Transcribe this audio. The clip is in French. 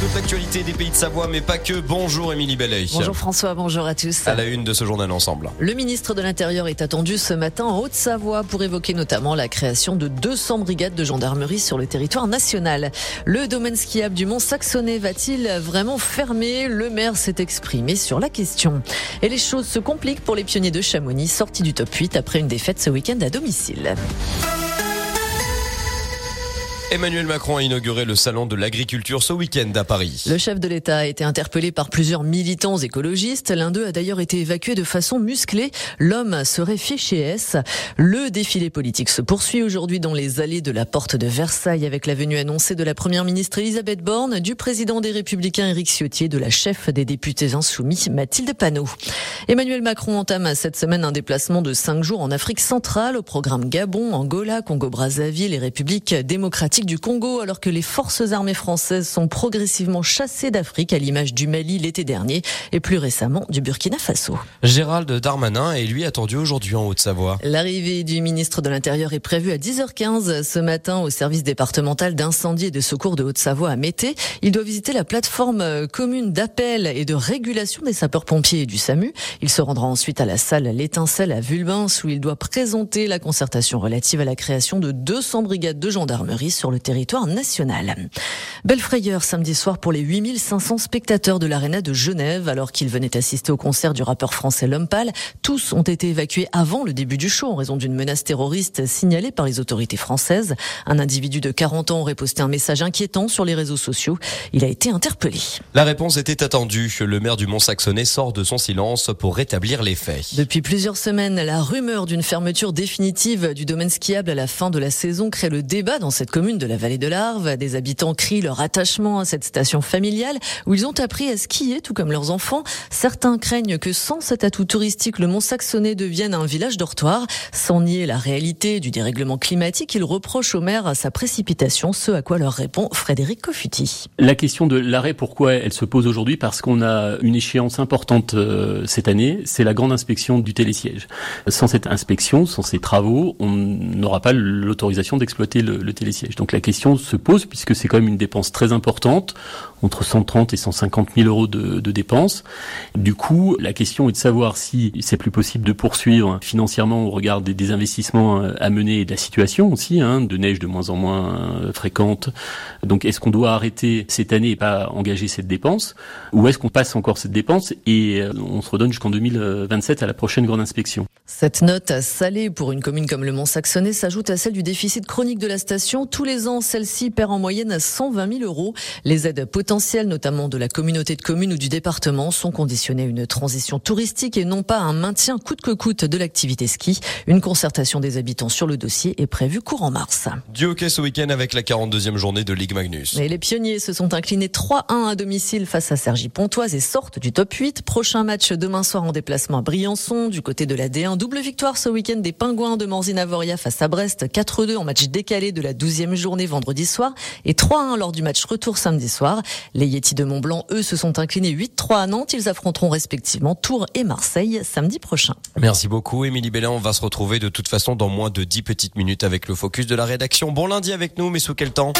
toute l'actualité des pays de Savoie, mais pas que. Bonjour Émilie Bellet. Bonjour François, bonjour à tous. À la une de ce journal ensemble. Le ministre de l'Intérieur est attendu ce matin en Haute-Savoie pour évoquer notamment la création de 200 brigades de gendarmerie sur le territoire national. Le domaine skiable du Mont Saxonnet va-t-il vraiment fermer? Le maire s'est exprimé sur la question. Et les choses se compliquent pour les pionniers de Chamonix, sortis du top 8 après une défaite ce week-end à domicile. Emmanuel Macron a inauguré le salon de l'agriculture ce week-end à Paris. Le chef de l'État a été interpellé par plusieurs militants écologistes. L'un d'eux a d'ailleurs été évacué de façon musclée. L'homme serait fiché S. Le défilé politique se poursuit aujourd'hui dans les allées de la porte de Versailles avec la venue annoncée de la première ministre Elisabeth Borne, du président des Républicains Éric Ciotti de la chef des députés insoumis Mathilde Panot. Emmanuel Macron entame cette semaine un déplacement de cinq jours en Afrique centrale au programme Gabon, Angola, Congo-Brazzaville et République démocratique du Congo alors que les forces armées françaises sont progressivement chassées d'Afrique à l'image du Mali l'été dernier et plus récemment du Burkina Faso. Gérald Darmanin est lui attendu aujourd'hui en Haute-Savoie. L'arrivée du ministre de l'Intérieur est prévue à 10h15 ce matin au service départemental d'incendie et de secours de Haute-Savoie à Mété. Il doit visiter la plateforme commune d'appel et de régulation des sapeurs-pompiers et du SAMU. Il se rendra ensuite à la salle L'étincelle à Vulbins où il doit présenter la concertation relative à la création de 200 brigades de gendarmerie sur le territoire national. Belle frayeur samedi soir pour les 8500 spectateurs de l'Arena de Genève alors qu'ils venaient assister au concert du rappeur français Lompal. Tous ont été évacués avant le début du show en raison d'une menace terroriste signalée par les autorités françaises. Un individu de 40 ans aurait posté un message inquiétant sur les réseaux sociaux. Il a été interpellé. La réponse était attendue. Le maire du Mont-Saxonnet sort de son silence pour rétablir les faits. Depuis plusieurs semaines, la rumeur d'une fermeture définitive du domaine skiable à la fin de la saison crée le débat dans cette commune de la vallée de l'Arve. Des habitants crient leur attachement à cette station familiale où ils ont appris à skier tout comme leurs enfants. Certains craignent que sans cet atout touristique, le Mont Saxonnet devienne un village dortoir. Sans nier la réalité du dérèglement climatique, ils reprochent au maire sa précipitation, ce à quoi leur répond Frédéric Cofuti. La question de l'arrêt, pourquoi elle se pose aujourd'hui? Parce qu'on a une échéance importante euh, cette année, c'est la grande inspection du télésiège. Sans cette inspection, sans ces travaux, on n'aura pas l'autorisation d'exploiter le, télésiège. La question se pose puisque c'est quand même une dépense très importante, entre 130 et 150 000 euros de, dépenses. Du coup, la question est de savoir si c'est plus possible de poursuivre financièrement au regard des, investissements euh, à mener et de la situation aussi, hein, de neige de moins en moins euh, fréquente. Donc, est-ce qu'on doit arrêter cette année et pas engager cette dépense, ou est-ce qu'on passe encore cette dépense et euh, on se redonne jusqu'en 2027 à la prochaine grande inspection? Cette note salée pour une commune comme le Mont-Saxonnet s'ajoute à celle du déficit chronique de la station. Tous les ans celle-ci perd en moyenne 120 000 euros. Les aides potentielles, notamment de la communauté de communes ou du département, sont conditionnées à une transition touristique et non pas à un maintien coûte que coûte de l'activité ski. Une concertation des habitants sur le dossier est prévue courant mars. Du hockey ce week-end avec la 42e journée de Ligue Magnus. Et les pionniers se sont inclinés 3-1 à domicile face à Sergi Pontoise et sortent du top 8. Prochain match demain soir en déplacement à Briançon du côté de la D1. Double victoire ce week-end des Pingouins de Morzine-Avoria face à Brest. 4-2 en match décalé de la 12e journée vendredi soir et 3-1 lors du match retour samedi soir. Les Yetis de Montblanc, eux, se sont inclinés 8-3 à Nantes. Ils affronteront respectivement Tours et Marseille samedi prochain. Merci beaucoup, Émilie Bellin. On va se retrouver de toute façon dans moins de 10 petites minutes avec le focus de la rédaction. Bon lundi avec nous, mais sous quel temps?